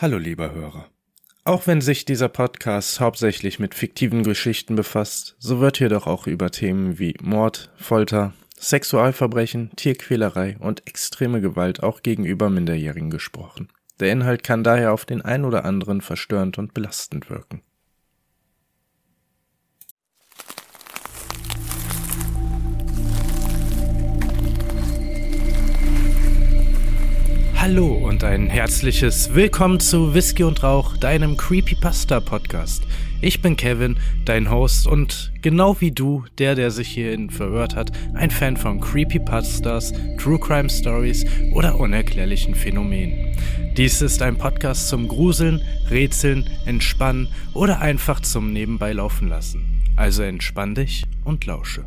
Hallo lieber Hörer. Auch wenn sich dieser Podcast hauptsächlich mit fiktiven Geschichten befasst, so wird hier doch auch über Themen wie Mord, Folter, Sexualverbrechen, Tierquälerei und extreme Gewalt auch gegenüber Minderjährigen gesprochen. Der Inhalt kann daher auf den ein oder anderen verstörend und belastend wirken. Hallo und ein herzliches Willkommen zu Whisky und Rauch, deinem Creepypasta Podcast. Ich bin Kevin, dein Host und genau wie du, der, der sich hierhin verirrt hat, ein Fan von Creepypastas, True Crime Stories oder unerklärlichen Phänomenen. Dies ist ein Podcast zum Gruseln, Rätseln, Entspannen oder einfach zum Nebenbei laufen lassen. Also entspann dich und lausche.